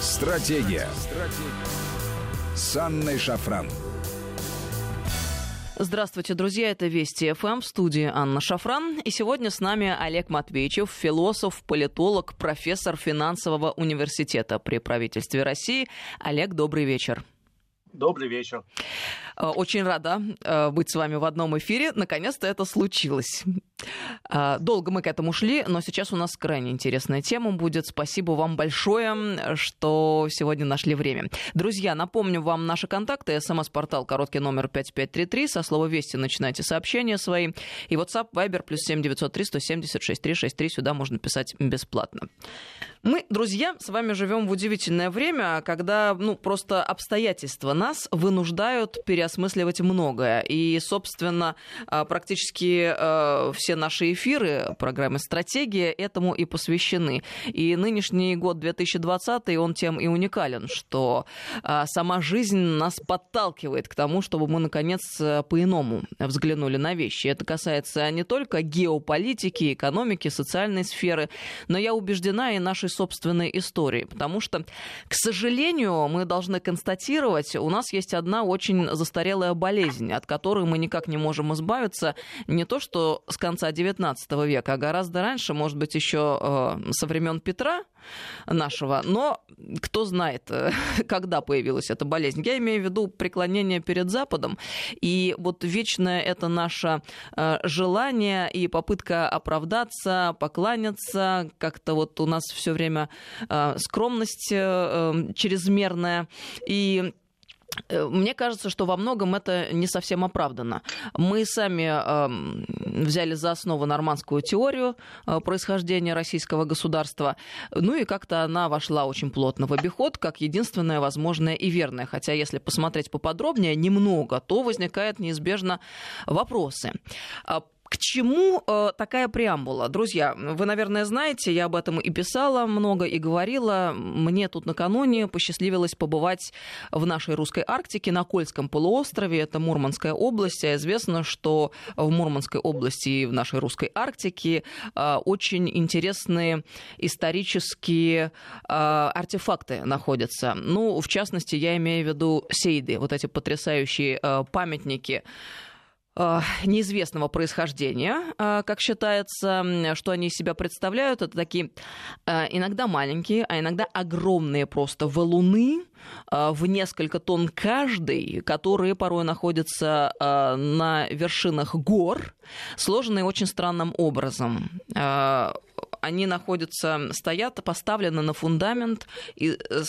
Стратегия. Стратегия. С Анной Шафран. Здравствуйте, друзья. Это Вести ФМ в студии Анна Шафран. И сегодня с нами Олег Матвеевичев, философ, политолог, профессор финансового университета при правительстве России. Олег, добрый вечер. Добрый вечер. Э, очень рада э, быть с вами в одном эфире. Наконец-то это случилось. Э, долго мы к этому шли, но сейчас у нас крайне интересная тема будет. Спасибо вам большое, что сегодня нашли время. Друзья, напомню вам наши контакты. СМС-портал короткий номер 5533. Со слова «Вести» начинайте сообщения свои. И WhatsApp, Viber, плюс 7903 176 363. Сюда можно писать бесплатно. Мы, друзья, с вами живем в удивительное время, когда ну, просто обстоятельства нас вынуждают переосмысливать многое. И, собственно, а, практически а, все наши эфиры программы «Стратегия» этому и посвящены. И нынешний год 2020, он тем и уникален, что а, сама жизнь нас подталкивает к тому, чтобы мы, наконец, по-иному взглянули на вещи. Это касается не только геополитики, экономики, социальной сферы, но я убеждена и нашей собственной истории. Потому что, к сожалению, мы должны констатировать, у нас есть одна очень застарелая болезнь, от которой мы никак не можем избавиться не то что с конца XIX века, а гораздо раньше, может быть, еще э, со времен Петра нашего. Но кто знает, э, когда появилась эта болезнь. Я имею в виду преклонение перед Западом. И вот вечное это наше э, желание и попытка оправдаться, покланяться. Как-то вот у нас все время скромность чрезмерная. И мне кажется, что во многом это не совсем оправдано. Мы сами э, взяли за основу нормандскую теорию э, происхождения российского государства, ну и как-то она вошла очень плотно в обиход, как единственное возможное и верное. Хотя, если посмотреть поподробнее немного, то возникают неизбежно вопросы. К чему э, такая преамбула? Друзья, вы, наверное, знаете, я об этом и писала много, и говорила. Мне тут накануне посчастливилось побывать в нашей русской Арктике, на Кольском полуострове, это Мурманская область. А известно, что в Мурманской области и в нашей русской Арктике э, очень интересные исторические э, артефакты находятся. Ну, в частности, я имею в виду сейды, вот эти потрясающие э, памятники, неизвестного происхождения, э, как считается, что они из себя представляют. Это такие э, иногда маленькие, а иногда огромные просто валуны в несколько тонн каждый, которые порой находятся на вершинах гор, сложенные очень странным образом они находятся, стоят, поставлены на фундамент и э,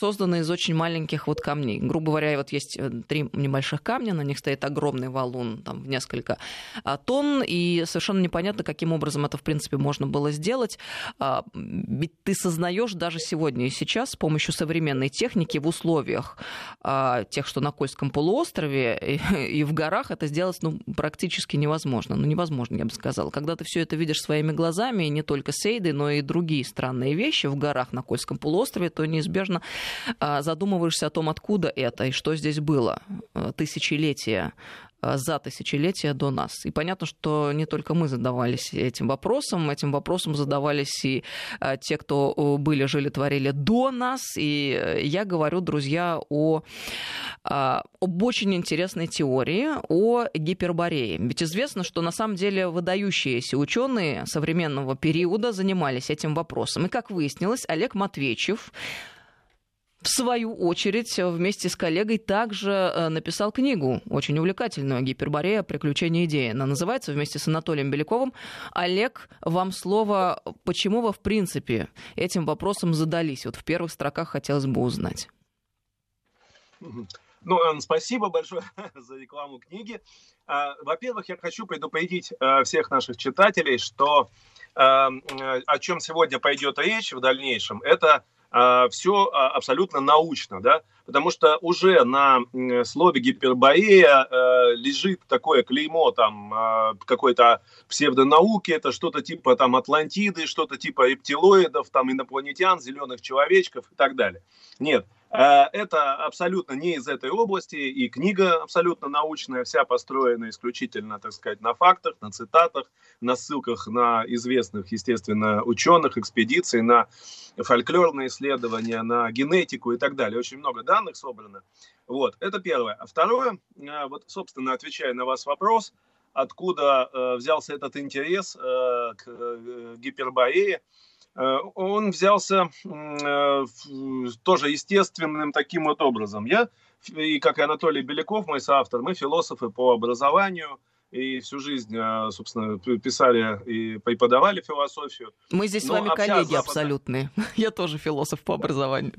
созданы из очень маленьких вот камней. Грубо говоря, вот есть э, три небольших камня, на них стоит огромный валун, там, в несколько а, тонн, и совершенно непонятно, каким образом это, в принципе, можно было сделать. А, ведь ты сознаешь даже сегодня и сейчас с помощью современной техники в условиях а, тех, что на Кольском полуострове и в горах, это сделать ну, практически невозможно. Ну, невозможно, я бы сказала. Когда ты все это видишь своими глазами, и не только только сейды, но и другие странные вещи в горах на Кольском полуострове, то неизбежно а, задумываешься о том, откуда это и что здесь было. Тысячелетия за тысячелетия до нас. И понятно, что не только мы задавались этим вопросом, этим вопросом задавались и э, те, кто э, были, жили, творили до нас. И я говорю, друзья, о, об очень интересной теории о гиперборее. Ведь известно, что на самом деле выдающиеся ученые современного периода занимались этим вопросом. И как выяснилось, Олег Матвеевич в свою очередь, вместе с коллегой также э, написал книгу, очень увлекательную, «Гиперборея. Приключения идеи». Она называется вместе с Анатолием Беляковым. Олег, вам слово. Почему вы, в принципе, этим вопросом задались? Вот в первых строках хотелось бы узнать. Ну, спасибо большое за рекламу книги. А, во-первых, я хочу предупредить э, всех наших читателей, что э, о чем сегодня пойдет речь в дальнейшем, это все а, абсолютно научно, да, потому что уже на слове гиперборея э, лежит такое клеймо там э, какой-то псевдонауки, это что-то типа там Атлантиды, что-то типа рептилоидов, там инопланетян, зеленых человечков и так далее. Нет, это абсолютно не из этой области, и книга абсолютно научная, вся построена исключительно, так сказать, на фактах, на цитатах, на ссылках на известных, естественно, ученых, экспедиций, на фольклорные исследования, на генетику и так далее. Очень много данных собрано. Вот, это первое. А второе, э, вот, собственно, отвечая на ваш вопрос, откуда э, взялся этот интерес э, к Э, он взялся э, тоже естественным таким вот образом. Я, и как и Анатолий Беляков, мой соавтор, мы философы по образованию, и всю жизнь, э, собственно, писали и преподавали философию. Мы здесь Но с вами коллеги западная... абсолютные. Я тоже философ по образованию.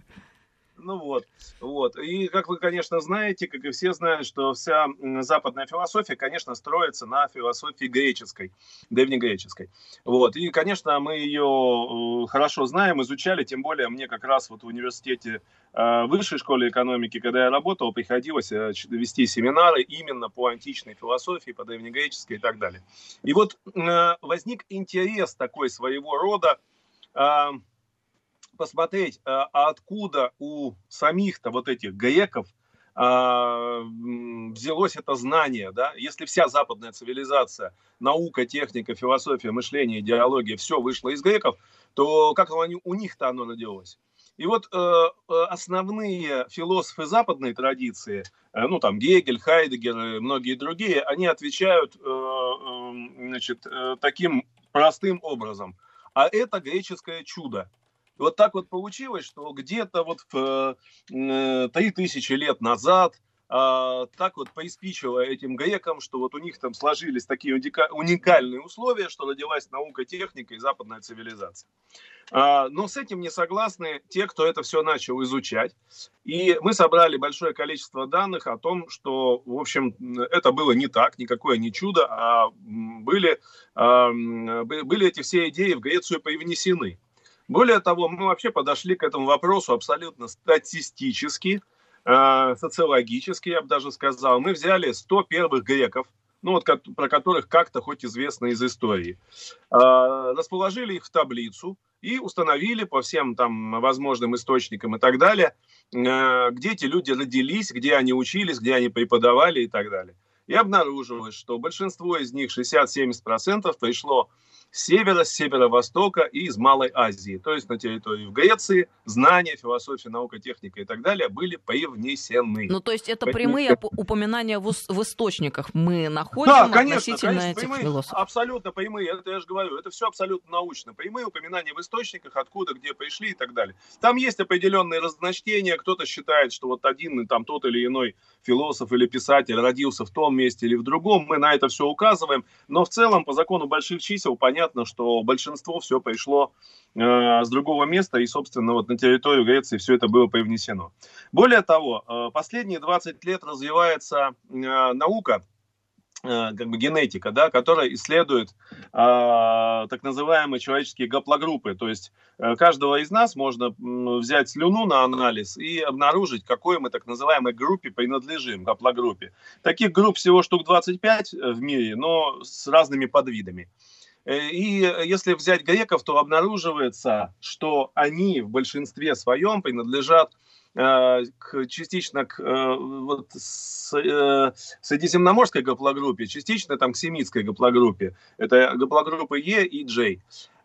Ну вот, вот. И как вы, конечно, знаете, как и все знают, что вся западная философия, конечно, строится на философии греческой, древнегреческой. Вот. И, конечно, мы ее э, хорошо знаем, изучали, тем более мне как раз вот в университете э, высшей школе экономики, когда я работал, приходилось э, вести семинары именно по античной философии, по древнегреческой и так далее. И вот возник интерес такой своего рода посмотреть, а, а откуда у самих-то вот этих греков а, взялось это знание, да, если вся западная цивилизация, наука, техника, философия, мышление, идеология, все вышло из греков, то как они, у них-то оно родилось? И вот э, э, основные философы западной традиции, э, ну там Гегель, Хайдегер и многие другие, они отвечают э, э, значит, э, таким простым образом. А это греческое чудо. И вот так вот получилось, что где-то вот в э, три тысячи лет назад а, так вот приспичило этим грекам, что вот у них там сложились такие уникальные условия, что родилась наука, техника и западная цивилизация. А, но с этим не согласны те, кто это все начал изучать. И мы собрали большое количество данных о том, что, в общем, это было не так, никакое не чудо, а были, а, были эти все идеи в Грецию привнесены. Более того, мы вообще подошли к этому вопросу абсолютно статистически, э, социологически, я бы даже сказал. Мы взяли 100 первых греков, ну вот про которых как-то хоть известно из истории, э, расположили их в таблицу и установили по всем там возможным источникам и так далее, э, где эти люди родились, где они учились, где они преподавали и так далее. И обнаружилось, что большинство из них, 60-70%, пришло севера, с северо-востока и из Малой Азии. То есть на территории в Греции знания, философия, наука, техника и так далее были привнесены. Ну, то есть это прямые упоминания в, в источниках мы находим да, конечно, относительно конечно, этих прямые, философов? Абсолютно прямые, это я же говорю, это все абсолютно научно. Прямые упоминания в источниках, откуда, где пришли и так далее. Там есть определенные разночтения, кто-то считает, что вот один, там тот или иной философ или писатель родился в том месте или в другом, мы на это все указываем, но в целом по закону больших чисел понятно, понятно, что большинство все пришло э, с другого места, и, собственно, вот на территорию Греции все это было привнесено. Более того, э, последние 20 лет развивается э, наука, как бы генетика, да, которая исследует э, так называемые человеческие гаплогруппы. То есть э, каждого из нас можно э, взять слюну на анализ и обнаружить, какой мы так называемой группе принадлежим, гаплогруппе. Таких групп всего штук 25 в мире, но с разными подвидами. И если взять греков, то обнаруживается, что они в большинстве своем принадлежат э, к, частично к э, вот, с, э, средиземноморской гаплогруппе, частично там, к семитской гаплогруппе. Это гаплогруппы Е и J.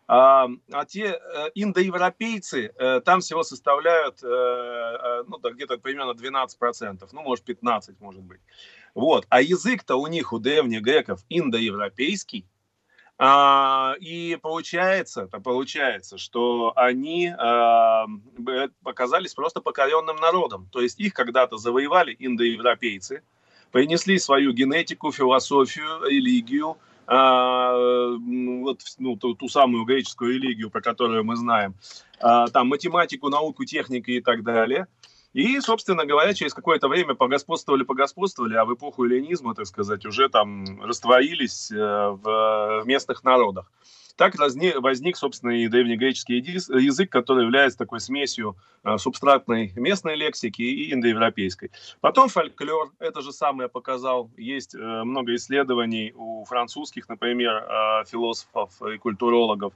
А, а те э, индоевропейцы э, там всего составляют э, ну, да, где-то примерно 12%, ну, может, 15%, может быть. Вот. А язык-то у них, у древних греков, индоевропейский, и получается, то получается, что они а, оказались просто покоренным народом. То есть их когда-то завоевали индоевропейцы, принесли свою генетику, философию, религию, а, вот ну, ту, ту самую греческую религию, про которую мы знаем, а, там математику, науку, технику и так далее – и, собственно говоря, через какое-то время погосподствовали, погосподствовали, а в эпоху эллинизма, так сказать, уже там растворились э, в, в местных народах. Так возник, собственно, и древнегреческий язык, который является такой смесью а, субстратной местной лексики и индоевропейской. Потом фольклор, это же самое показал. Есть э, много исследований у французских, например, а, философов и культурологов.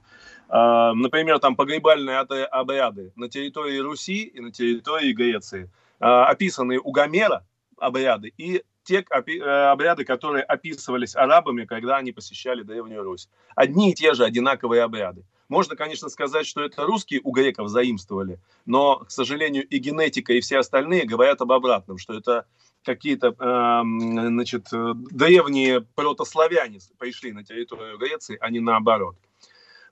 Например, там погребальные обряды на территории Руси и на территории Греции. Описанные у Гомера обряды и те э, обряды, которые описывались арабами, когда они посещали Древнюю Русь. Одни и те же одинаковые обряды. Можно, конечно, сказать, что это русские у греков заимствовали, но, к сожалению, и генетика, и все остальные говорят об обратном, что это какие-то э, значит, древние протославяне пришли на территорию Греции, а не наоборот.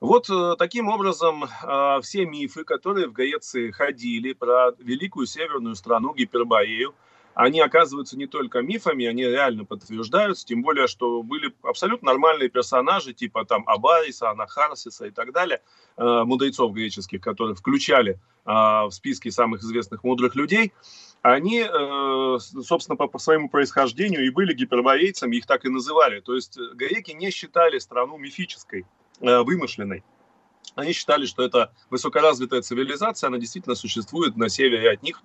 Вот э, таким образом э, все мифы, которые в Греции ходили про великую северную страну Гиперборею, они оказываются не только мифами, они реально подтверждаются, тем более, что были абсолютно нормальные персонажи, типа там Абариса, Анахарсиса и так далее, э, мудрецов греческих, которые включали э, в списки самых известных мудрых людей, они, э, собственно, по, по своему происхождению и были гиперборейцами, их так и называли. То есть греки не считали страну мифической, э, вымышленной. Они считали, что это высокоразвитая цивилизация, она действительно существует на севере от них,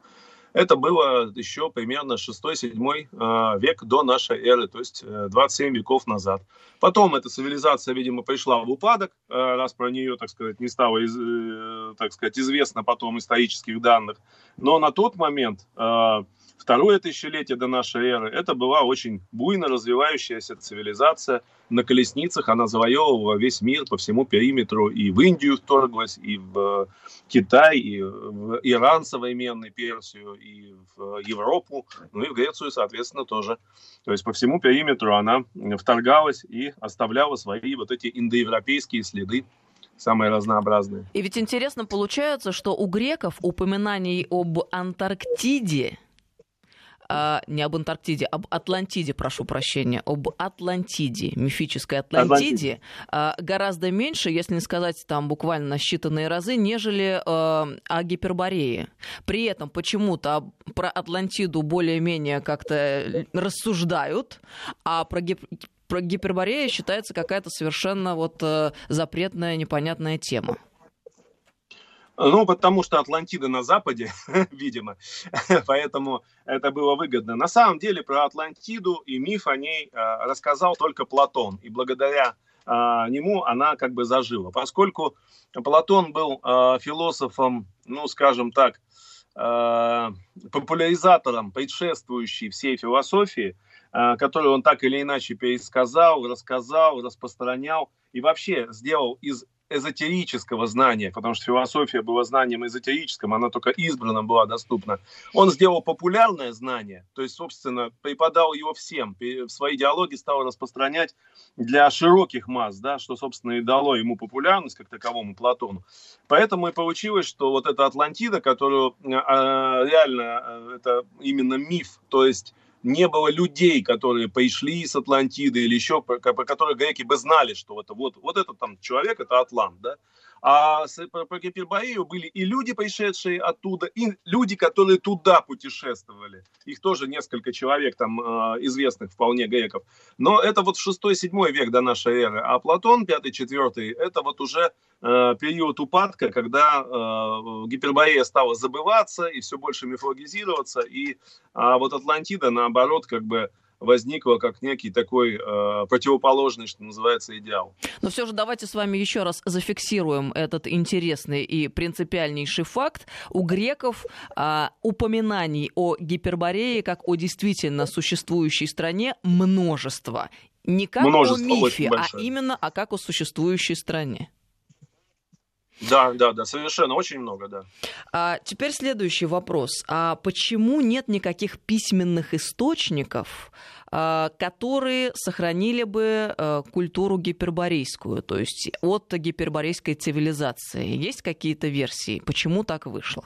это было еще примерно 6-7 а, век до нашей эры, то есть 27 э, веков назад. Потом эта цивилизация, видимо, пришла в упадок, э, раз про нее, так сказать, не стало, э, так сказать, известно потом исторических данных. Но на тот момент а, Второе тысячелетие до нашей эры это была очень буйно развивающаяся цивилизация. На колесницах она завоевывала весь мир по всему периметру. И в Индию вторглась, и в Китай, и в Иран современный, Персию, и в Европу, ну и в Грецию, соответственно, тоже. То есть по всему периметру она вторгалась и оставляла свои вот эти индоевропейские следы самые разнообразные. И ведь интересно получается, что у греков упоминаний об Антарктиде а, не об Антарктиде, об Атлантиде, прошу прощения, об Атлантиде, мифической Атлантиде, а, гораздо меньше, если не сказать там буквально считанные разы, нежели а, о Гиперборее. При этом почему-то про Атлантиду более-менее как-то рассуждают, а про гип про Гиперборея считается какая-то совершенно вот э, запретная, непонятная тема. Ну, потому что Атлантида на Западе, видимо, поэтому это было выгодно. На самом деле про Атлантиду и миф о ней а, рассказал только Платон, и благодаря а, нему она как бы зажила. Поскольку Платон был а, философом, ну, скажем так, популяризатором предшествующей всей философии, которую он так или иначе пересказал, рассказал, распространял и вообще сделал из эзотерического знания, потому что философия была знанием эзотерическим, она только избранным была доступна. Он сделал популярное знание, то есть, собственно, преподал его всем, в свои диалоги стал распространять для широких масс, да, что, собственно, и дало ему популярность как таковому Платону. Поэтому и получилось, что вот эта Атлантида, которую а, реально э, это именно миф, то есть не было людей, которые пришли с Атлантиды или еще, по, по которых греки бы знали, что это вот, вот этот там человек, это Атлант, да. А с, по, Гиперборею были и люди, пришедшие оттуда, и люди, которые туда путешествовали. Их тоже несколько человек там э, известных вполне греков. Но это вот 6-7 век до нашей эры. А Платон, 5-4, это вот уже э, период упадка, когда э, Гиперборея стала забываться и все больше мифологизироваться. И а вот Атлантида, наоборот, как бы возникла как некий такой э, противоположный, что называется, идеал. Но все же давайте с вами еще раз зафиксируем этот интересный и принципиальнейший факт. У греков э, упоминаний о Гиперборее как о действительно существующей стране множество. Не как множество, о мифе, а именно а как о существующей стране. Да, да, да, совершенно, очень много, да. А, теперь следующий вопрос. А почему нет никаких письменных источников, а, которые сохранили бы а, культуру гиперборейскую, то есть от гиперборейской цивилизации? Есть какие-то версии, почему так вышло?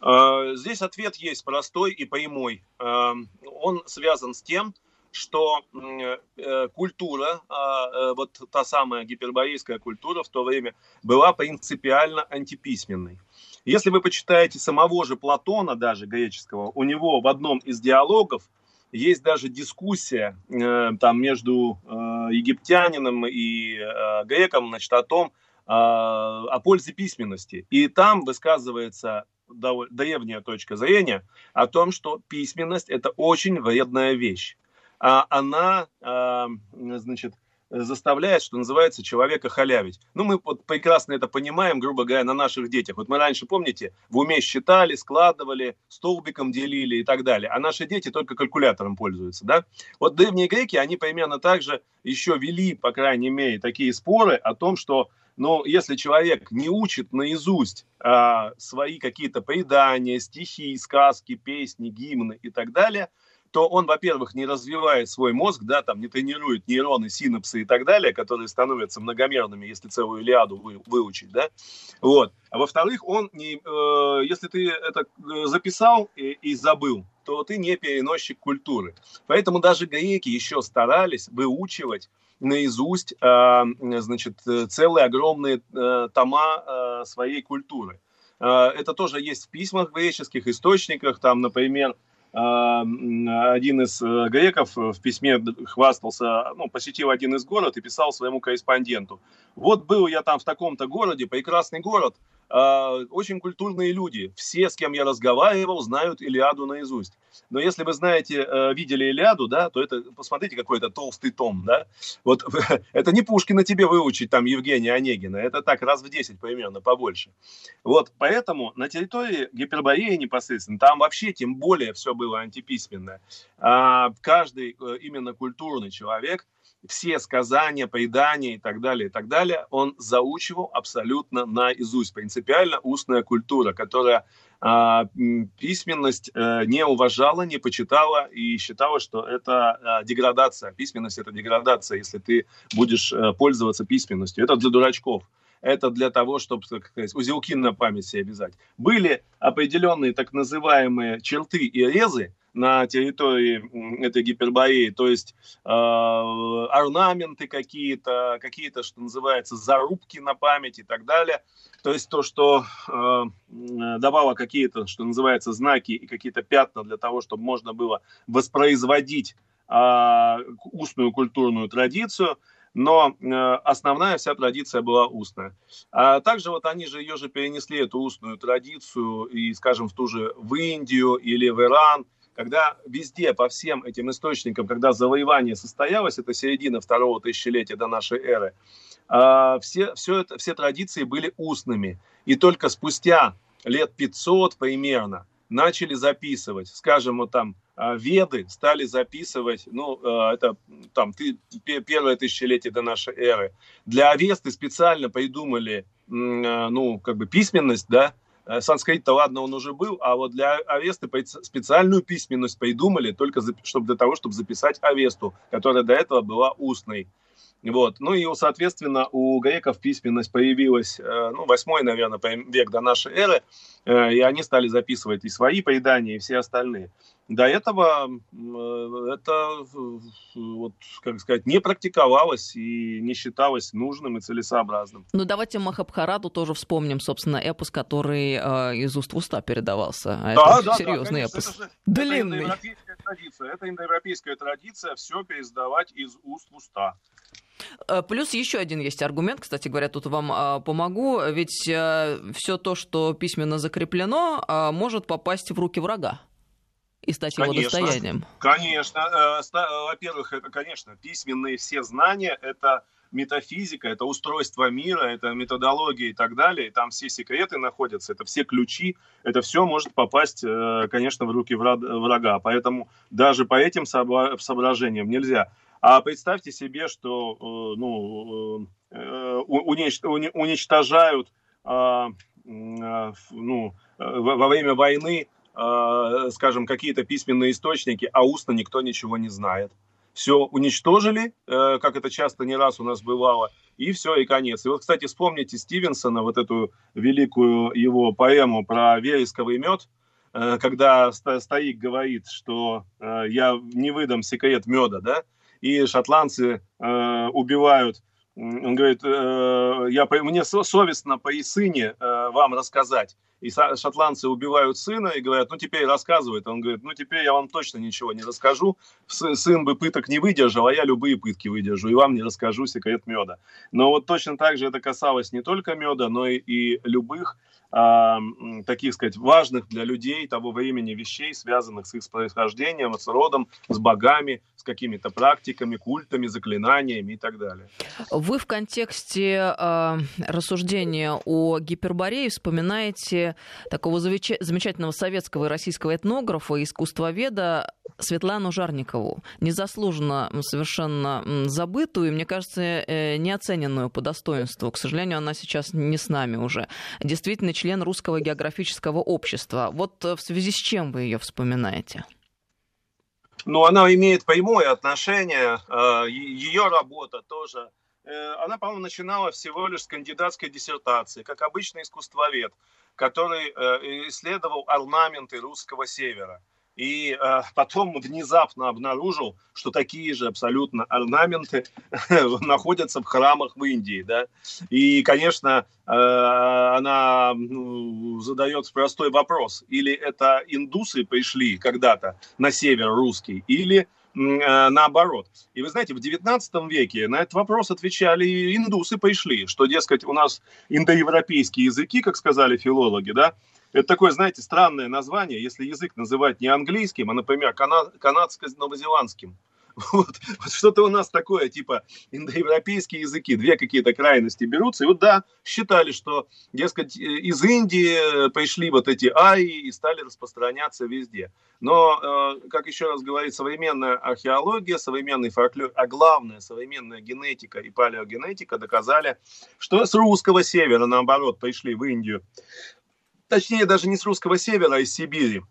А, здесь ответ есть простой и прямой. А, он связан с тем, что э, культура, а, э, вот та самая гиперборейская культура в то время была принципиально антиписьменной. Если вы почитаете самого же Платона, даже греческого, у него в одном из диалогов есть даже дискуссия э, там между э, египтянином и э, греком значит, о том, э, о пользе письменности. И там высказывается древняя точка зрения о том, что письменность – это очень вредная вещь. А она, э, значит, заставляет, что называется, человека халявить. Ну, мы вот прекрасно это понимаем, грубо говоря, на наших детях. Вот мы раньше, помните, в уме считали, складывали, столбиком делили и так далее. А наши дети только калькулятором пользуются, да? Вот древние греки, они примерно так же еще вели, по крайней мере, такие споры о том, что но если человек не учит наизусть а, свои какие-то предания, стихи, сказки, песни, гимны и так далее, то он, во-первых, не развивает свой мозг, да, там не тренирует нейроны, синапсы и так далее, которые становятся многомерными, если целую Илиаду вы, выучить, да, вот. А во-вторых, он не, э, если ты это э, записал и, и забыл, то ты не переносчик культуры. Поэтому даже греки еще старались выучивать наизусть, э, значит, целые огромные э, тома э, своей культуры. Э, это тоже есть в письмах греческих источниках, там, например, один из э, греков в письме хвастался, ну, посетил один из город и писал своему корреспонденту. Вот был я там в таком-то городе, прекрасный город, а, очень культурные люди. Все, с кем я разговаривал, знают Илиаду наизусть. Но если вы знаете, э, видели Илиаду, да, то это, посмотрите, какой это толстый том, да. Вот это не Пушкина тебе выучить, там, Евгения Онегина. Это так, раз в 10 примерно, побольше. Вот, поэтому на территории Гипербореи непосредственно, там вообще тем более все было антиписьменное. А каждый э, именно культурный человек – все сказания, предания и так далее, и так далее, он заучивал абсолютно наизусть. Принципиально устная культура, которая а, письменность а, не уважала, не почитала и считала, что это а, деградация. Письменность – это деградация, если ты будешь а, пользоваться письменностью. Это для дурачков это для того, чтобы, как сказать, узелки на память себе. Были определенные так называемые черты и резы, на территории этой гипербореи, то есть э, орнаменты какие-то, какие-то, что называется, зарубки на память и так далее. То есть то, что э, давало какие-то, что называется, знаки и какие-то пятна для того, чтобы можно было воспроизводить э, устную культурную традицию, но э, основная вся традиция была устная. А также вот они же ее же перенесли, эту устную традицию, и, скажем, в ту же в Индию или в Иран – когда везде, по всем этим источникам, когда завоевание состоялось, это середина второго тысячелетия до нашей эры, а, все, все, это, все традиции были устными. И только спустя лет 500 примерно начали записывать. Скажем, вот там Веды стали записывать, ну, а, это там ты, первое тысячелетие до нашей эры. Для Авесты специально придумали, ну, как бы письменность, да, санскрит-то ладно, он уже был, а вот для Авесты специальную письменность придумали только чтобы для того, чтобы записать Авесту, которая до этого была устной. Вот. Ну и, соответственно, у греков письменность появилась, э, ну, восьмой, наверное, век до нашей эры, э, и они стали записывать и свои предания, и все остальные. До этого э, это, вот, как сказать, не практиковалось и не считалось нужным и целесообразным. Ну, давайте Махабхарату тоже вспомним, собственно, эпос, который э, из уст в уста передавался. А да, это да, серьезный да, эпос. Это, же, Длинный. Это индоевропейская традиция. Это индоевропейская традиция все пересдавать из уст в уста. Э, плюс еще один есть аргумент, кстати говоря, тут вам а, помогу, ведь а, все то, что письменно закреплено, а, может попасть в руки врага и стать конечно, его достоянием. Конечно, во-первых, это, конечно, письменные все знания, это метафизика, это устройство мира, это методология и так далее, и там все секреты находятся, это все ключи, это все может попасть, конечно, в руки врага. Поэтому даже по этим соображениям нельзя. А представьте себе, что э, ну, э, уничтожают ну, во время войны, скажем, какие-то письменные источники, а устно никто ничего не знает. Все уничтожили, э, как это часто не раз у нас бывало, и все, и конец. И вот, кстати, вспомните Стивенсона, вот эту великую его поэму про вересковый мед, когда стоик говорит, что я не выдам секрет меда, да, и шотландцы э, убивают. Он говорит, э, я, мне совестно по Исыне э, вам рассказать. И шотландцы убивают сына и говорят, ну теперь рассказывает. Он говорит, ну теперь я вам точно ничего не расскажу. Сын бы пыток не выдержал, а я любые пытки выдержу, и вам не расскажу секрет меда. Но вот точно так же это касалось не только меда, но и, и любых а, таких сказать, важных для людей того времени вещей, связанных с их происхождением, с родом, с богами, с какими-то практиками, культами, заклинаниями и так далее. Вы в контексте э, рассуждения о гиперборее вспоминаете такого замечательного советского и российского этнографа и искусствоведа Светлану Жарникову, незаслуженно совершенно забытую и, мне кажется, э, неоцененную по достоинству. К сожалению, она сейчас не с нами уже. Действительно, член Русского географического общества. Вот э, в связи с чем вы ее вспоминаете? Ну, она имеет прямое отношение, э, ее работа тоже. Она, по-моему, начинала всего лишь с кандидатской диссертации, как обычный искусствовед, который исследовал орнаменты русского севера. И э, потом внезапно обнаружил, что такие же абсолютно орнаменты находятся в храмах в Индии, да, и, конечно, э, она ну, задает простой вопрос, или это индусы пришли когда-то на север русский, или э, наоборот. И вы знаете, в 19 веке на этот вопрос отвечали индусы пришли, что, дескать, у нас индоевропейские языки, как сказали филологи, да, это такое, знаете, странное название, если язык называть не английским, а, например, кана- канадско-новозеландским. Вот, вот что-то у нас такое, типа индоевропейские языки, две какие-то крайности берутся. И вот да, считали, что, дескать, э, из Индии пришли вот эти аи и стали распространяться везде. Но, э, как еще раз говорит, современная археология, современный фольклор, а главное, современная генетика и палеогенетика доказали, что с русского севера, наоборот, пришли в Индию точнее даже не с русского севера, а из Сибири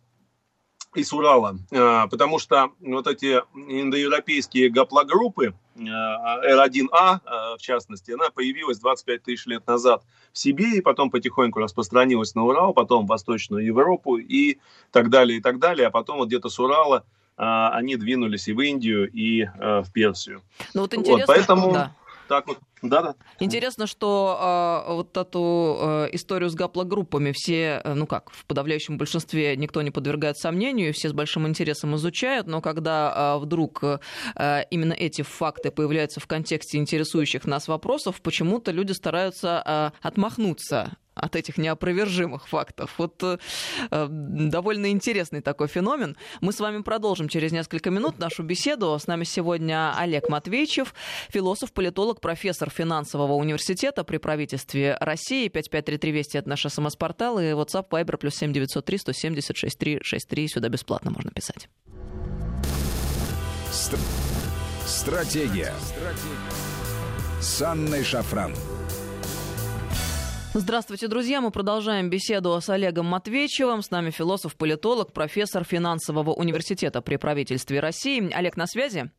и с Урала, а, потому что вот эти индоевропейские гаплогруппы, R1A, а, а, в частности, она появилась 25 тысяч лет назад в Сибири, потом потихоньку распространилась на Урал, потом в Восточную Европу и так далее, и так далее, а потом вот где-то с Урала они двинулись и в Индию, и в Персию. Ну вот интересно, вот, поэтому... да так вот. Да, да. Интересно, что э, вот эту э, историю с гаплогруппами все, э, ну как, в подавляющем большинстве никто не подвергает сомнению, все с большим интересом изучают, но когда э, вдруг э, именно эти факты появляются в контексте интересующих нас вопросов, почему-то люди стараются э, отмахнуться от этих неопровержимых фактов. Вот э, э, довольно интересный такой феномен. Мы с вами продолжим через несколько минут нашу беседу. С нами сегодня Олег Матвейчев, философ, политолог, профессор финансового университета при правительстве России. 5533 Вести это наш смс-портал и WhatsApp Viber плюс 7903 170 6363. Сюда бесплатно можно писать. Стратегия. Стратегия. С Анной Шафран. Здравствуйте, друзья. Мы продолжаем беседу с Олегом Матвейчевым. С нами философ-политолог, профессор финансового университета при правительстве России. Олег, на связи?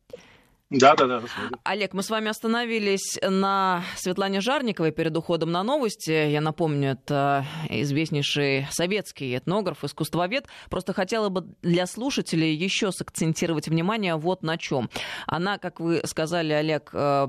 Да, да, да. Олег, мы с вами остановились на Светлане Жарниковой перед уходом на новости. Я напомню, это известнейший советский этнограф, искусствовед. Просто хотела бы для слушателей еще сакцентировать внимание вот на чем. Она, как вы сказали, Олег, э,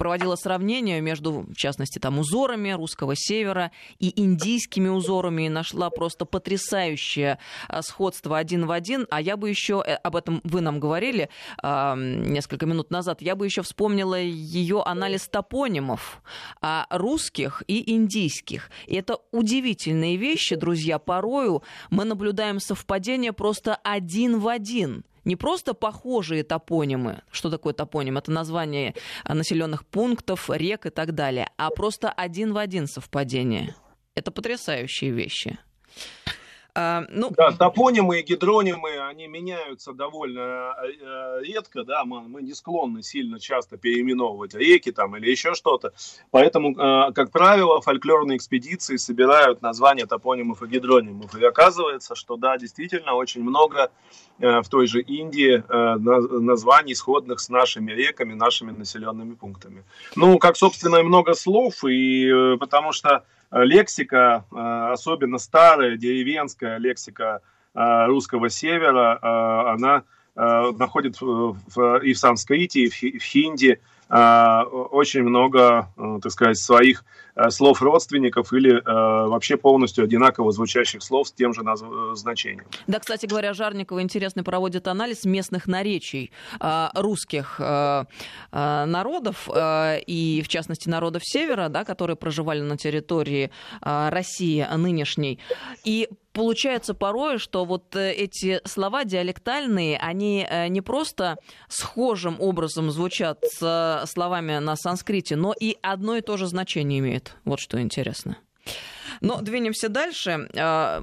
проводила сравнение между, в частности, там узорами русского севера и индийскими узорами и нашла просто потрясающее э, сходство один в один. А я бы еще, э, об этом вы нам говорили, несколько минут назад, я бы еще вспомнила ее анализ топонимов а, русских и индийских. И это удивительные вещи, друзья. Порою мы наблюдаем совпадение просто один в один не просто похожие топонимы, что такое топоним, это название населенных пунктов, рек и так далее, а просто один в один совпадение. Это потрясающие вещи. А, ну... Да, топонимы и гидронимы, они меняются довольно э, редко, да, мы, мы не склонны сильно часто переименовывать реки там или еще что-то, поэтому, э, как правило, фольклорные экспедиции собирают названия топонимов и гидронимов, и оказывается, что да, действительно, очень много э, в той же Индии названий, сходных с нашими реками, нашими населенными пунктами. Ну, как, собственно, и много слов, и потому что лексика, э, особенно старая деревенская лексика э, русского севера, э, она находит в, и в санскрите, и в хинди очень много, так сказать, своих слов родственников или вообще полностью одинаково звучащих слов с тем же значением. Да, кстати говоря, Жарникова интересный проводит анализ местных наречий русских народов и, в частности, народов Севера, да, которые проживали на территории России нынешней. И получается порой, что вот э, эти слова диалектальные, они э, не просто схожим образом звучат с словами на санскрите, но и одно и то же значение имеют. Вот что интересно. Но двинемся дальше. А,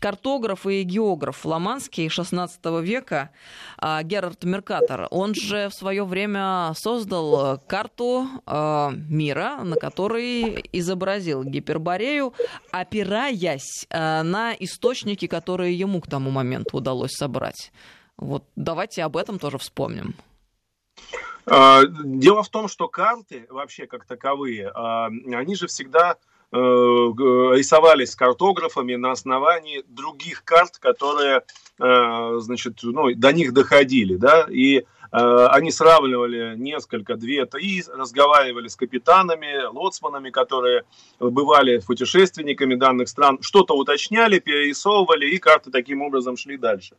картограф и географ фламандский 16 века а, Герард Меркатор, он же в свое время создал карту а, мира, на которой изобразил Гиперборею, опираясь на источники, которые ему к тому моменту удалось собрать. Вот давайте об этом тоже вспомним. Дело в том, что карты вообще как таковые, они же всегда рисовались картографами на основании других карт, которые, э, значит, ну, до них доходили, да, и э, они сравнивали несколько, две, три, разговаривали с капитанами, лоцманами, которые бывали путешественниками данных стран, что-то уточняли, перерисовывали, и карты таким образом шли дальше.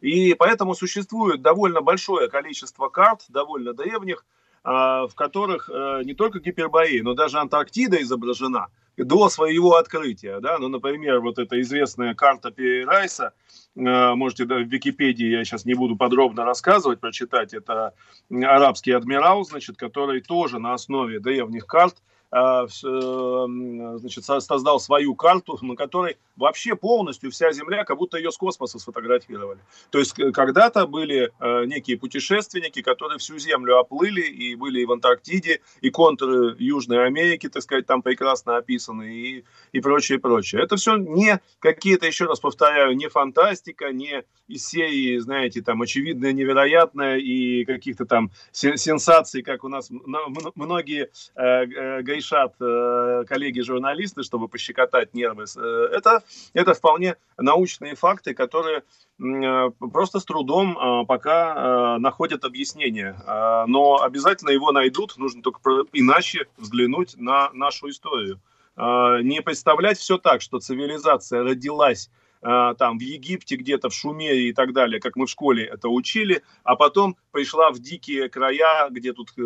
И поэтому существует довольно большое количество карт, довольно древних, в которых не только Гиперборея, но даже Антарктида изображена – до своего открытия. Да? Ну, например, вот эта известная карта Перерайса, э, можете да, в Википедии, я сейчас не буду подробно рассказывать, прочитать, это арабский адмирал, значит, который тоже на основе древних карт а, э, значит, создал свою карту, на которой вообще полностью вся Земля, как будто ее с космоса сфотографировали. То есть когда-то были э, некие путешественники, которые всю Землю оплыли и были и в Антарктиде, и контуры Южной Америки, так сказать, там прекрасно описаны, и, и прочее, прочее. Это все не какие-то, еще раз повторяю, не фантастика, не из серии, знаете, там, очевидное, невероятное и каких-то там сенсаций, как у нас многие э, решат э, коллеги-журналисты, чтобы пощекотать нервы, э, это, это вполне научные факты, которые э, просто с трудом э, пока э, находят объяснение. Э, но обязательно его найдут, нужно только иначе взглянуть на нашу историю. Э, не представлять все так, что цивилизация родилась там в Египте где-то, в Шумере и так далее, как мы в школе это учили, а потом пришла в дикие края, где тут э,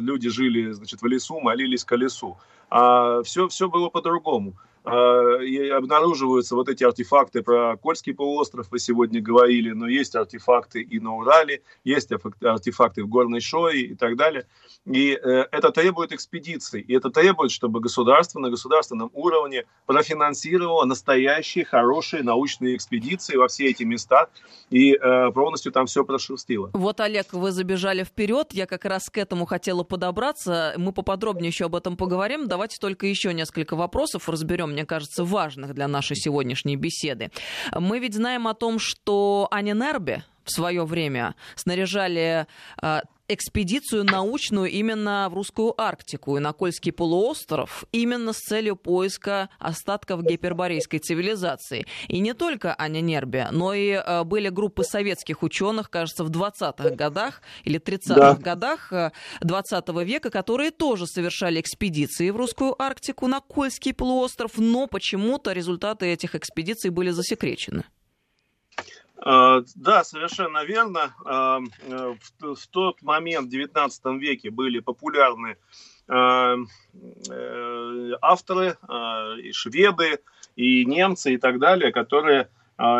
люди жили, значит, в лесу, молились колесу. А все, все было по-другому. А, и обнаруживаются вот эти артефакты про Кольский полуостров, вы сегодня говорили, но есть артефакты и на Урале, есть артефакты в Горной Шое и так далее. И э, это требует экспедиций, и это требует, чтобы государство на государственном уровне профинансировало настоящие хорошие научные экспедиции во все эти места и э, полностью там все прошерстило. Вот, Олег, вы забежали вперед, я как раз к этому хотела подобраться, мы поподробнее еще об этом поговорим. Давайте только еще несколько вопросов разберем мне кажется, важных для нашей сегодняшней беседы. Мы ведь знаем о том, что Анинербе в свое время снаряжали а, экспедицию научную именно в русскую Арктику и на Кольский полуостров именно с целью поиска остатков гиперборейской цивилизации. И не только Аня Нербе, но и э, были группы советских ученых, кажется, в 20-х годах или 30-х да. годах 20 э, века, которые тоже совершали экспедиции в русскую Арктику на Кольский полуостров, но почему-то результаты этих экспедиций были засекречены. А, да, совершенно верно. А, э, в тот момент, в XIX веке, были популярны а, э, авторы, и шведы, и немцы, и так далее, которые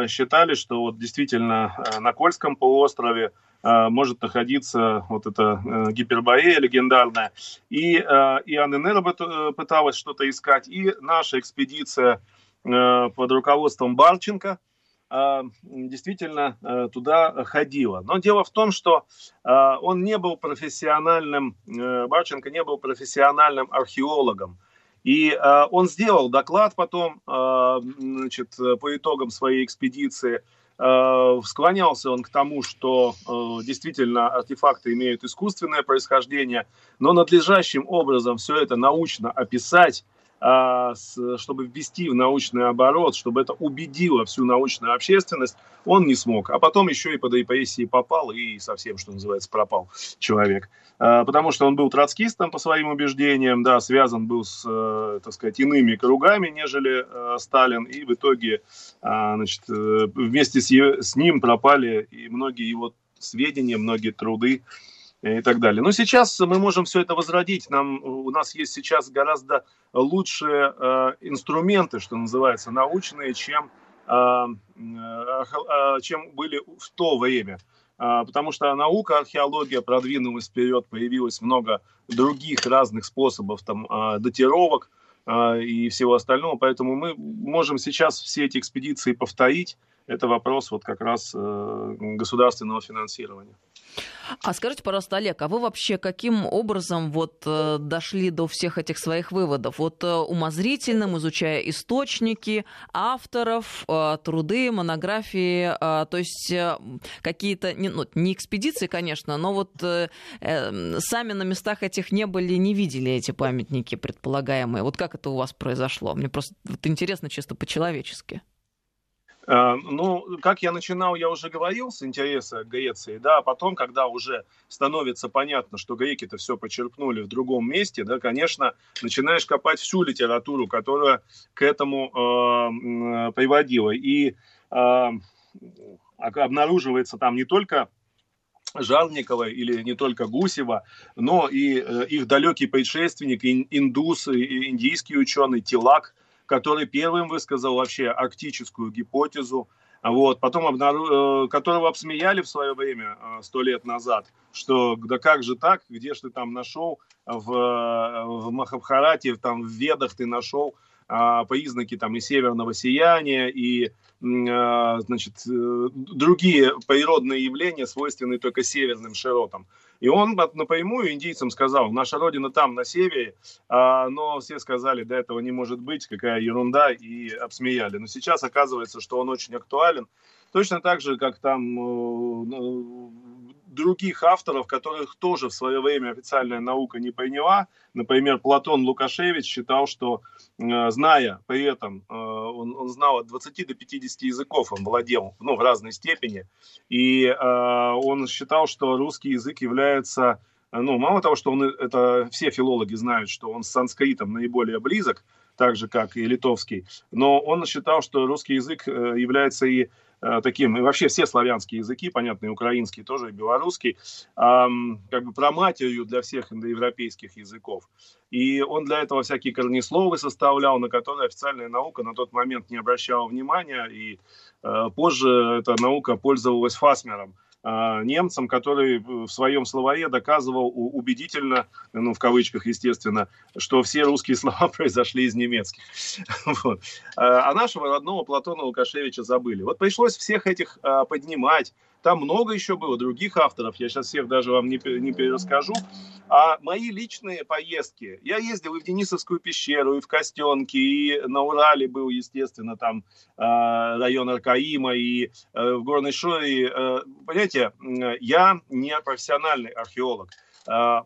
считали, что вот действительно на Кольском полуострове может находиться вот эта э, гиперборея легендарная. И, и АННР пыталась что-то искать, и наша экспедиция под руководством Барченко – а, действительно э, туда ходила. Но дело в том, что а, он не был профессиональным, э, Барченко не был профессиональным археологом. И он сделал доклад потом, значит, по итогам своей экспедиции. Склонялся он к тому, что действительно артефакты имеют искусственное происхождение, но надлежащим образом все это научно описать, чтобы ввести в научный оборот, чтобы это убедило всю научную общественность, он не смог. А потом еще и под ИПСии попал и совсем, что называется, пропал человек. А, потому что он был троцкистом по своим убеждениям, да, связан был с, э, так сказать, иными кругами, нежели э, Сталин, и в итоге а, значит, э, вместе с ним пропали и многие его сведения, многие труды, и так далее. Но сейчас мы можем все это возродить. Нам, у нас есть сейчас гораздо лучшие э, инструменты, что называется, научные, чем, э, э, чем были в то время. Э, потому что наука, археология продвинулась вперед, появилось много других разных способов там, э, датировок э, и всего остального. Поэтому мы можем сейчас все эти экспедиции повторить. Это вопрос вот как раз э, государственного финансирования. А скажите, пожалуйста, Олег, а вы вообще каким образом вот э, дошли до всех этих своих выводов? Вот э, умозрительным, изучая источники, авторов, э, труды, монографии, то есть какие-то, ну, не экспедиции, конечно, но вот сами на местах этих не были, не видели эти памятники предполагаемые. Вот как это у вас произошло? Мне просто вот интересно чисто по-человечески. Э, ну, как я начинал, я уже говорил с интереса Греции, да, а потом, когда уже становится понятно, что греки-то все почерпнули в другом месте, да, конечно, начинаешь копать всю литературу, которая к этому э, приводила. И э, обнаруживается там не только Жарникова или не только Гусева, но и э, их далекий предшественник, индус, индийский ученый Тилак – который первым высказал вообще арктическую гипотезу, вот, потом обнару... Э, которого обсмеяли в свое время, э, сто лет назад, что да как же так, где же ты там нашел? В, в Махабхарате, там в Ведах ты нашел а, признаки там и северного сияния, и значит, другие природные явления, свойственные только северным широтам. И он напрямую индийцам сказал, наша родина там, на севере, а, но все сказали, да этого не может быть, какая ерунда, и обсмеяли. Но сейчас оказывается, что он очень актуален. Точно так же, как там э, ну, других авторов, которых тоже в свое время официальная наука не приняла. Например, Платон Лукашевич считал, что, э, зная при этом, э, он, он знал от 20 до 50 языков, он владел ну, в разной степени, и э, он считал, что русский язык является ну, мало того, что он, это все филологи знают, что он с санскритом наиболее близок, так же, как и литовский, но он считал, что русский язык является и таким, и вообще все славянские языки, понятно, и украинский тоже, и белорусский, как бы проматерью для всех индоевропейских языков. И он для этого всякие корнесловы составлял, на которые официальная наука на тот момент не обращала внимания, и э, позже эта наука пользовалась фасмером – немцам, который в своем словаре доказывал убедительно, ну, в кавычках, естественно, что все русские слова произошли из немецких. Вот. А, а нашего родного Платона Лукашевича забыли. Вот пришлось всех этих а, поднимать, там много еще было других авторов, я сейчас всех даже вам не, не перерасскажу. А мои личные поездки, я ездил и в Денисовскую пещеру, и в Костенки, и на Урале был, естественно, там э, район Аркаима, и э, в Горной Шоре. Э, понимаете, я не профессиональный археолог. Э,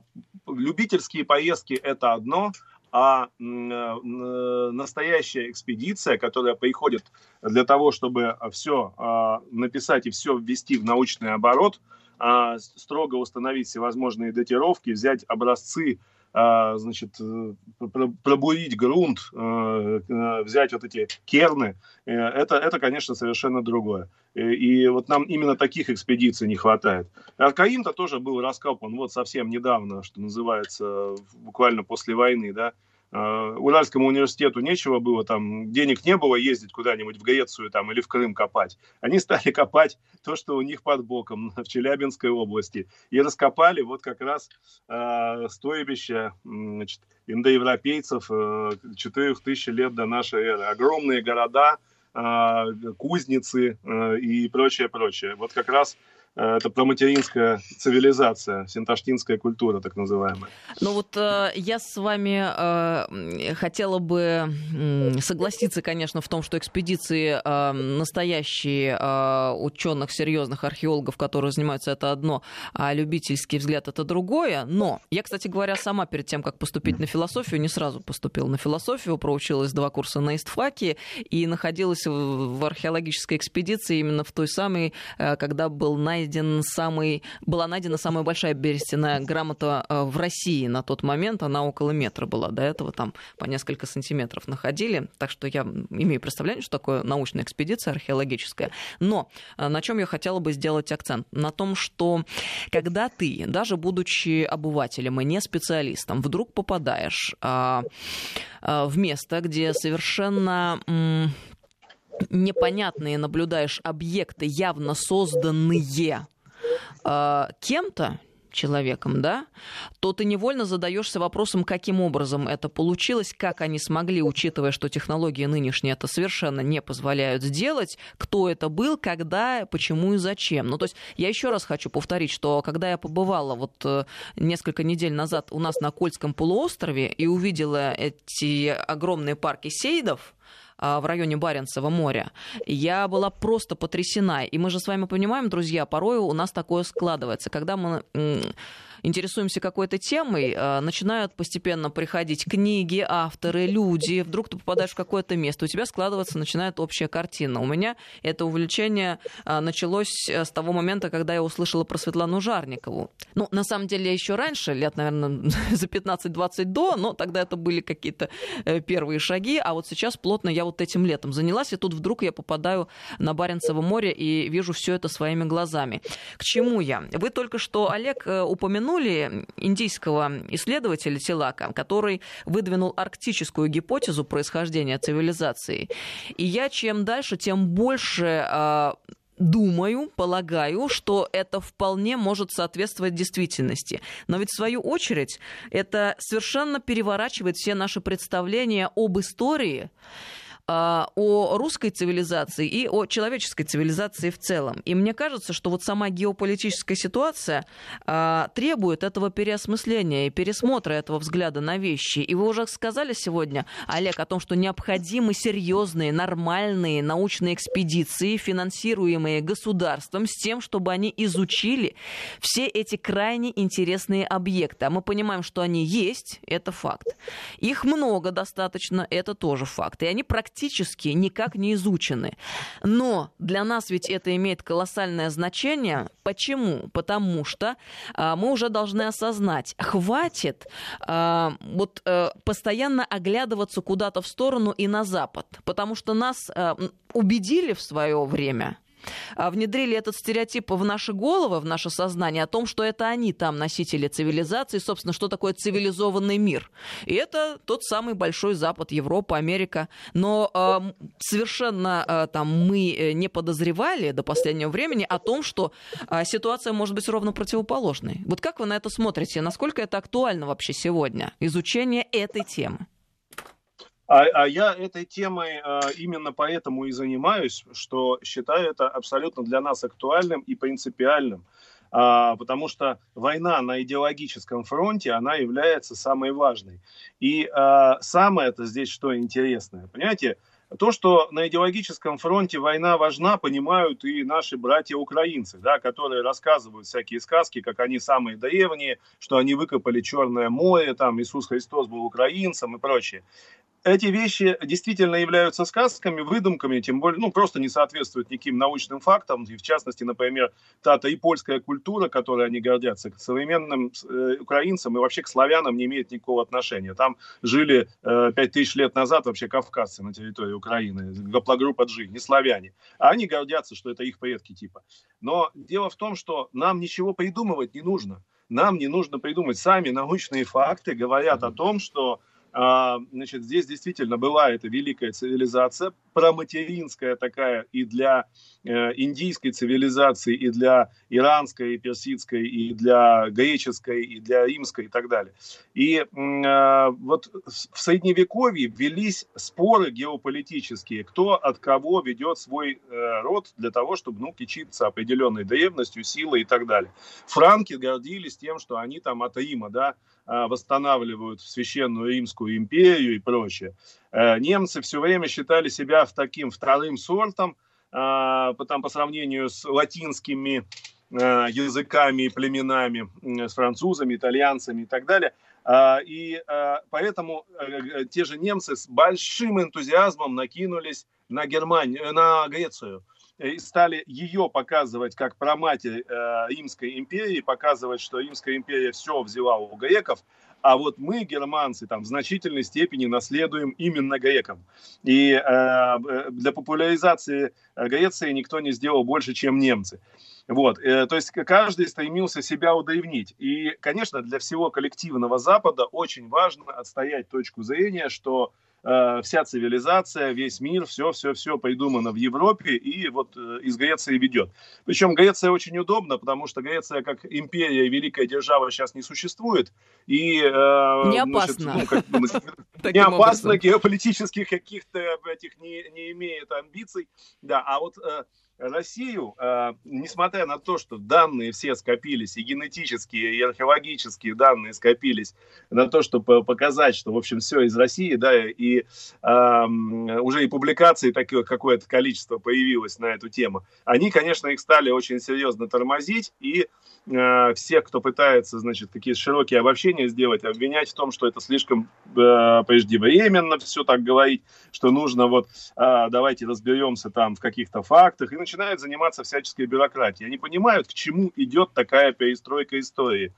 любительские поездки – это одно – а э, настоящая экспедиция, которая приходит для того, чтобы все а, написать и все ввести в научный оборот, а, строго установить всевозможные датировки, взять образцы значит, э, пробурить грунт, э, взять вот эти керны, это, это, конечно, совершенно другое. И вот нам именно таких экспедиций не хватает. Аркаим-то тоже был раскопан вот совсем недавно, что называется, буквально после войны, да. А, Уральскому университету нечего было, там денег не было ездить куда-нибудь в Грецию там, или в Крым копать. Они стали копать то, что у них под боком в Челябинской области. И раскопали вот как раз э, стойбище значит, индоевропейцев э, 4000 лет до нашей эры. Огромные города, э, кузницы э, и прочее, прочее. Вот как раз Э, это проматеринская цивилизация, синташтинская культура, так называемая. Ну вот э, я с вами э, хотела бы э, согласиться, конечно, в том, что экспедиции э, настоящие э, ученых, серьезных археологов, которые занимаются, это одно, а любительский взгляд это другое. Но я, кстати говоря, сама перед тем, как поступить на философию, не сразу поступила на философию, проучилась два курса на истфаке и находилась в, археологической экспедиции именно в той самой, э, когда был найден найден самый, была найдена самая большая берестяная грамота э, в России на тот момент. Она около метра была. До этого там по несколько сантиметров находили. Так что я имею представление, что такое научная экспедиция археологическая. Но э, на чем я хотела бы сделать акцент? На том, что когда ты, даже будучи обывателем и не специалистом, вдруг попадаешь а, а, в место, где совершенно непонятные наблюдаешь объекты, явно созданные э, кем-то, человеком, да, то ты невольно задаешься вопросом, каким образом это получилось, как они смогли, учитывая, что технологии нынешние это совершенно не позволяют сделать, кто это был, когда, почему и зачем. Ну, то есть я еще раз хочу повторить, что когда я побывала вот э, несколько недель назад у нас на Кольском полуострове и увидела эти огромные парки сейдов, в районе Баренцева моря, я была просто потрясена. И мы же с вами понимаем, друзья, порой у нас такое складывается. Когда мы интересуемся какой-то темой, э, начинают постепенно приходить книги, авторы, люди, вдруг ты попадаешь в какое-то место, у тебя складываться начинает общая картина. У меня это увлечение э, началось э, с того момента, когда я услышала про Светлану Жарникову. Ну, на самом деле, еще раньше, лет, наверное, за 15-20 до, но тогда это были какие-то первые шаги, а вот сейчас плотно я вот этим летом занялась, и тут вдруг я попадаю на Баренцево море и вижу все это своими глазами. К чему я? Вы только что, Олег, упомянул упомянули индийского исследователя Тилака, который выдвинул арктическую гипотезу происхождения цивилизации. И я чем дальше, тем больше а, думаю, полагаю, что это вполне может соответствовать действительности. Но ведь в свою очередь это совершенно переворачивает все наши представления об истории о русской цивилизации и о человеческой цивилизации в целом. И мне кажется, что вот сама геополитическая ситуация а, требует этого переосмысления и пересмотра этого взгляда на вещи. И вы уже сказали сегодня, Олег, о том, что необходимы серьезные, нормальные научные экспедиции, финансируемые государством, с тем, чтобы они изучили все эти крайне интересные объекты. А мы понимаем, что они есть, это факт. Их много достаточно, это тоже факт. И они практически практически никак не изучены. Но для нас ведь это имеет колоссальное значение. Почему? Потому что а, мы уже должны осознать, хватит а, вот а, постоянно оглядываться куда-то в сторону и на запад, потому что нас а, убедили в свое время внедрили этот стереотип в наши головы, в наше сознание о том, что это они там носители цивилизации, собственно, что такое цивилизованный мир. И это тот самый большой Запад, Европа, Америка. Но э, совершенно э, там мы э, не подозревали до последнего времени о том, что э, ситуация может быть ровно противоположной. Вот как вы на это смотрите? Насколько это актуально вообще сегодня, изучение этой темы? А, а я этой темой а, именно поэтому и занимаюсь, что считаю это абсолютно для нас актуальным и принципиальным. А, потому что война на идеологическом фронте, она является самой важной. И а, самое это здесь что интересное, понимаете, то, что на идеологическом фронте война важна, понимают и наши братья-украинцы, да, которые рассказывают всякие сказки, как они самые древние, что они выкопали Черное море, там Иисус Христос был украинцем и прочее эти вещи действительно являются сказками, выдумками, тем более, ну, просто не соответствуют никаким научным фактам. И в частности, например, та-то и польская культура, которой они гордятся, к современным э, украинцам и вообще к славянам не имеет никакого отношения. Там жили э, 5000 лет назад вообще кавказцы на территории Украины, гаплогруппа G, не славяне. А они гордятся, что это их предки типа. Но дело в том, что нам ничего придумывать не нужно. Нам не нужно придумать. Сами научные факты говорят о том, что значит, здесь действительно была эта великая цивилизация, проматеринская такая и для индийской цивилизации, и для иранской, и персидской, и для греческой, и для римской и так далее. И э, вот в Средневековье велись споры геополитические, кто от кого ведет свой э, род для того, чтобы ну, кичиться определенной древностью, силой и так далее. Франки гордились тем, что они там от Рима, да, восстанавливают священную Римскую империю и прочее. Э, немцы все время считали себя в таким вторым сортом, там, по сравнению с латинскими э, языками и племенами, с французами, итальянцами и так далее. А, и поэтому э, те же немцы с большим энтузиазмом накинулись на Германию, на Грецию и стали ее показывать как проматерь э, Римской империи, показывать, что Римская империя все взяла у греков, а вот мы, германцы, там в значительной степени наследуем именно грекам. И э, для популяризации Греции никто не сделал больше, чем немцы. Вот, э, то есть каждый стремился себя удревнить. И, конечно, для всего коллективного Запада очень важно отстоять точку зрения, что Э, вся цивилизация, весь мир, все-все-все придумано в Европе и вот э, из Греции ведет. Причем Греция очень удобна, потому что Греция как империя, великая держава сейчас не существует. И, э, не опасно. Значит, ну, как, не опасно, геополитических каких-то этих не, не имеет амбиций. Да, а вот Россию, э, несмотря на то, что данные все скопились, и генетические, и археологические данные скопились на то, чтобы показать, что, в общем, все из России, да, и э, уже и публикаций такое какое-то количество появилось на эту тему, они, конечно, их стали очень серьезно тормозить, и э, всех, кто пытается, значит, какие-то широкие обобщения сделать, обвинять в том, что это слишком э, преждевременно все так говорить, что нужно вот, э, давайте разберемся там в каких-то фактах, и начинают заниматься всяческой бюрократией. Они понимают, к чему идет такая перестройка истории.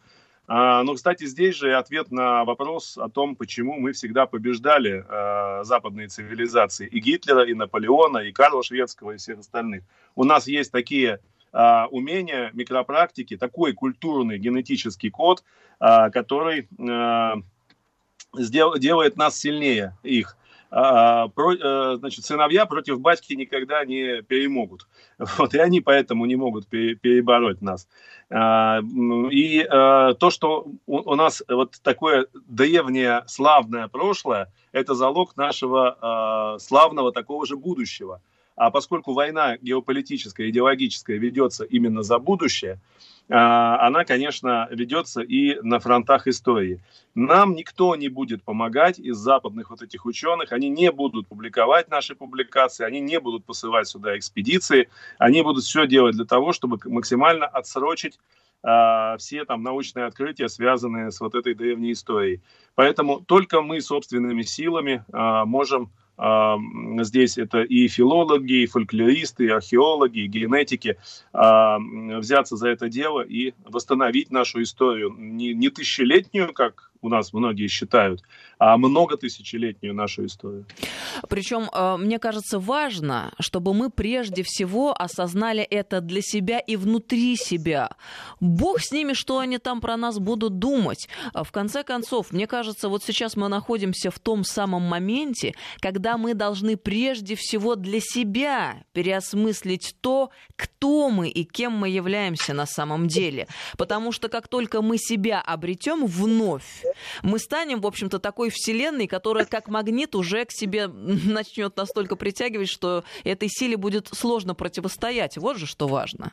А, но, кстати, здесь же ответ на вопрос о том, почему мы всегда побеждали а, западные цивилизации. И Гитлера, и Наполеона, и Карла Шведского, и всех остальных. У нас есть такие а, умения, микропрактики, такой культурный генетический код, а, который а, сдел, делает нас сильнее их. А, про, э, значит, сыновья против батьки никогда не перемогут. Вот, и они поэтому не могут перебороть нас. А, и э, то, что у нас вот такое древнее славное прошлое, это залог нашего а, славного такого же будущего. А поскольку война геополитическая, идеологическая ведется именно за будущее, а, она, конечно, ведется и на фронтах истории. Нам никто не будет помогать из западных вот этих ученых, они не будут публиковать наши публикации, они не будут посылать сюда экспедиции, они будут все делать для того, чтобы максимально отсрочить а, все там научные открытия, связанные с вот этой древней историей. Поэтому только мы собственными силами а, можем Здесь это и филологи, и фольклористы, и археологи, и генетики. Взяться за это дело и восстановить нашу историю. Не, не тысячелетнюю, как у нас многие считают, а многотысячелетнюю нашу историю. Причем, э, мне кажется, важно, чтобы мы прежде всего осознали это для себя и внутри себя. Бог с ними, что они там про нас будут думать. В конце концов, мне кажется, вот сейчас мы находимся в том самом моменте, когда мы должны прежде всего для себя переосмыслить то, кто мы и кем мы являемся на самом деле. Потому что как только мы себя обретем вновь, мы станем, в общем-то, такой вселенной, которая как магнит уже к себе начнет настолько притягивать, что этой силе будет сложно противостоять. Вот же что важно.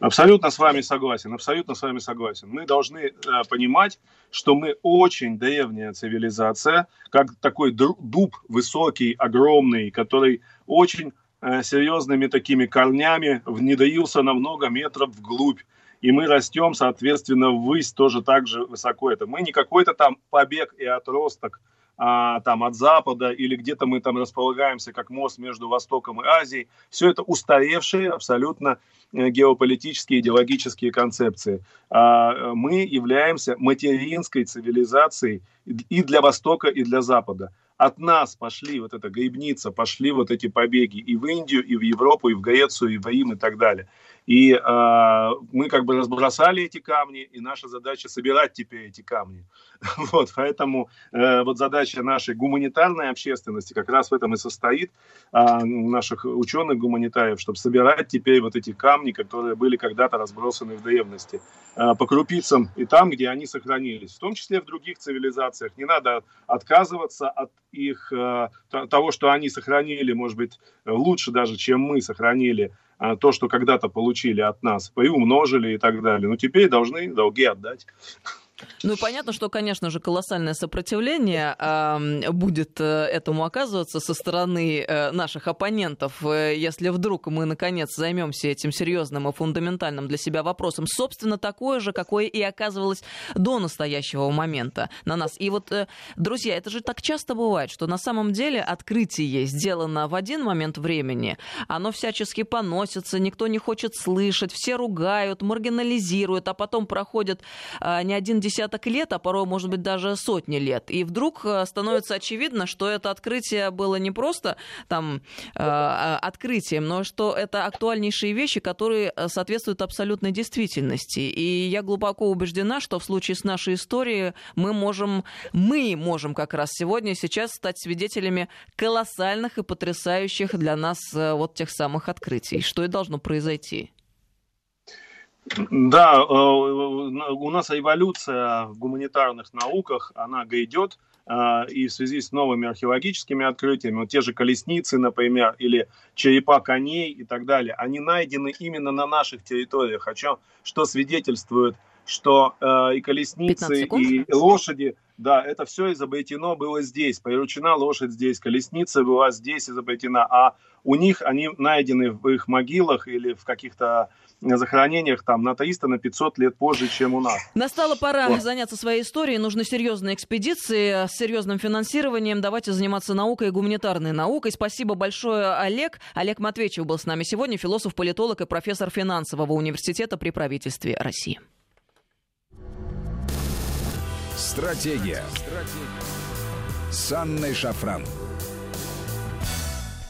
Абсолютно с вами согласен, абсолютно с вами согласен. Мы должны э, понимать, что мы очень древняя цивилизация, как такой дуб высокий, огромный, который очень э, серьезными такими корнями внедрился на много метров вглубь и мы растем, соответственно, ввысь тоже так же высоко. Это мы не какой-то там побег и отросток а, там от Запада или где-то мы там располагаемся как мост между Востоком и Азией. Все это устаревшие абсолютно э, геополитические, идеологические концепции. А, мы являемся материнской цивилизацией и для Востока, и для Запада от нас пошли вот эта грибница, пошли вот эти побеги и в Индию, и в Европу, и в Грецию, и в Рим, и так далее. И э, мы как бы разбросали эти камни, и наша задача собирать теперь эти камни. Вот, поэтому э, вот задача нашей гуманитарной общественности как раз в этом и состоит, э, наших ученых-гуманитариев, чтобы собирать теперь вот эти камни, которые были когда-то разбросаны в древности, э, по крупицам и там, где они сохранились, в том числе в других цивилизациях. Не надо отказываться от их, э, того, что они сохранили, может быть, лучше даже, чем мы сохранили то, что когда-то получили от нас, приумножили и так далее. Но теперь должны долги отдать. Ну понятно, что, конечно же, колоссальное сопротивление э, будет этому оказываться со стороны э, наших оппонентов, э, если вдруг мы, наконец, займемся этим серьезным и фундаментальным для себя вопросом. Собственно, такое же, какое и оказывалось до настоящего момента на нас. И вот, э, друзья, это же так часто бывает, что на самом деле открытие сделано в один момент времени, оно всячески поносится, никто не хочет слышать, все ругают, маргинализируют, а потом проходит э, не один десяток десяток лет, а порой, может быть, даже сотни лет. И вдруг э, становится очевидно, что это открытие было не просто там э, а, открытием, но что это актуальнейшие вещи, которые э, соответствуют абсолютной действительности. И я глубоко убеждена, что в случае с нашей историей мы можем, мы можем как раз сегодня, сейчас стать свидетелями колоссальных и потрясающих для нас вот тех самых открытий. Что и должно произойти. Да, э, у нас эволюция в гуманитарных науках, она идет, э, и в связи с новыми археологическими открытиями, вот те же колесницы, например, или черепа коней и так далее, они найдены именно на наших территориях, о чем, что свидетельствует, что э, и колесницы, и лошади, да, это все изобретено было здесь, приручена лошадь здесь, колесница была здесь изобретена, а у них они найдены в их могилах или в каких-то захоронениях там на 300, на 500 лет позже, чем у нас. Настала пора вот. заняться своей историей. Нужны серьезные экспедиции с серьезным финансированием. Давайте заниматься наукой и гуманитарной наукой. Спасибо большое, Олег. Олег Матвеевич был с нами сегодня, философ, политолог и профессор финансового университета при правительстве России. Стратегия. Стратегия. С Анной Шафран.